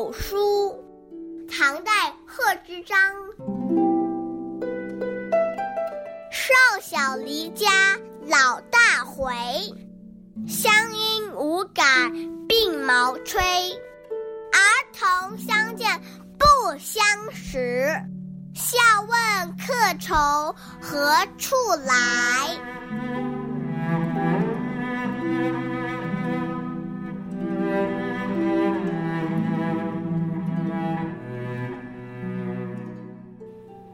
偶书》，唐代贺知章。少小离家老大回，乡音无改鬓毛衰。儿童相见不相识，笑问客从何处来。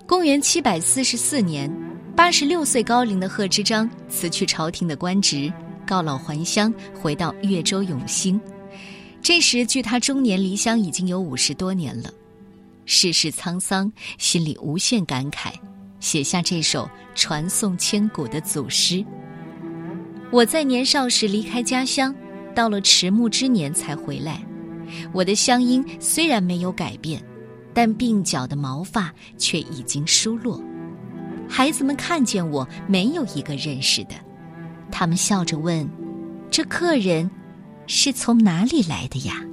公元七百四十四年，八十六岁高龄的贺知章辞去朝廷的官职，告老还乡，回到越州永兴。这时，距他中年离乡已经有五十多年了，世事沧桑，心里无限感慨，写下这首传颂千古的祖诗。我在年少时离开家乡，到了迟暮之年才回来。我的乡音虽然没有改变。但鬓角的毛发却已经疏落，孩子们看见我，没有一个认识的。他们笑着问：“这客人是从哪里来的呀？”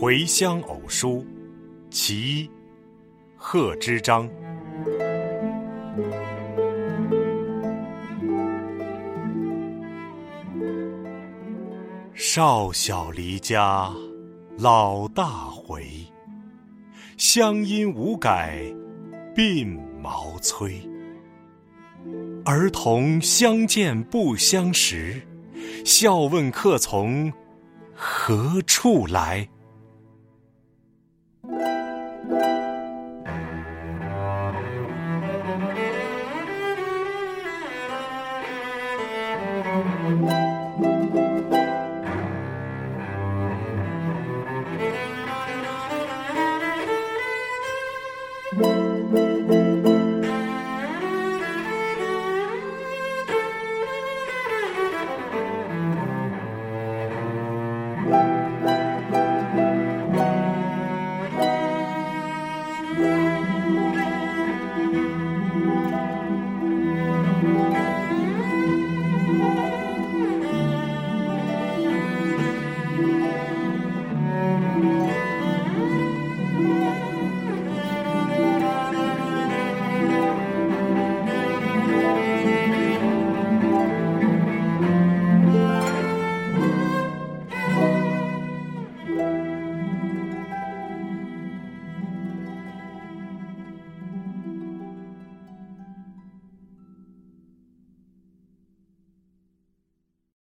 回乡偶书，其一，贺知章。少小离家，老大回。乡音无改，鬓毛衰。儿童相见不相识，笑问客从何处来。thank you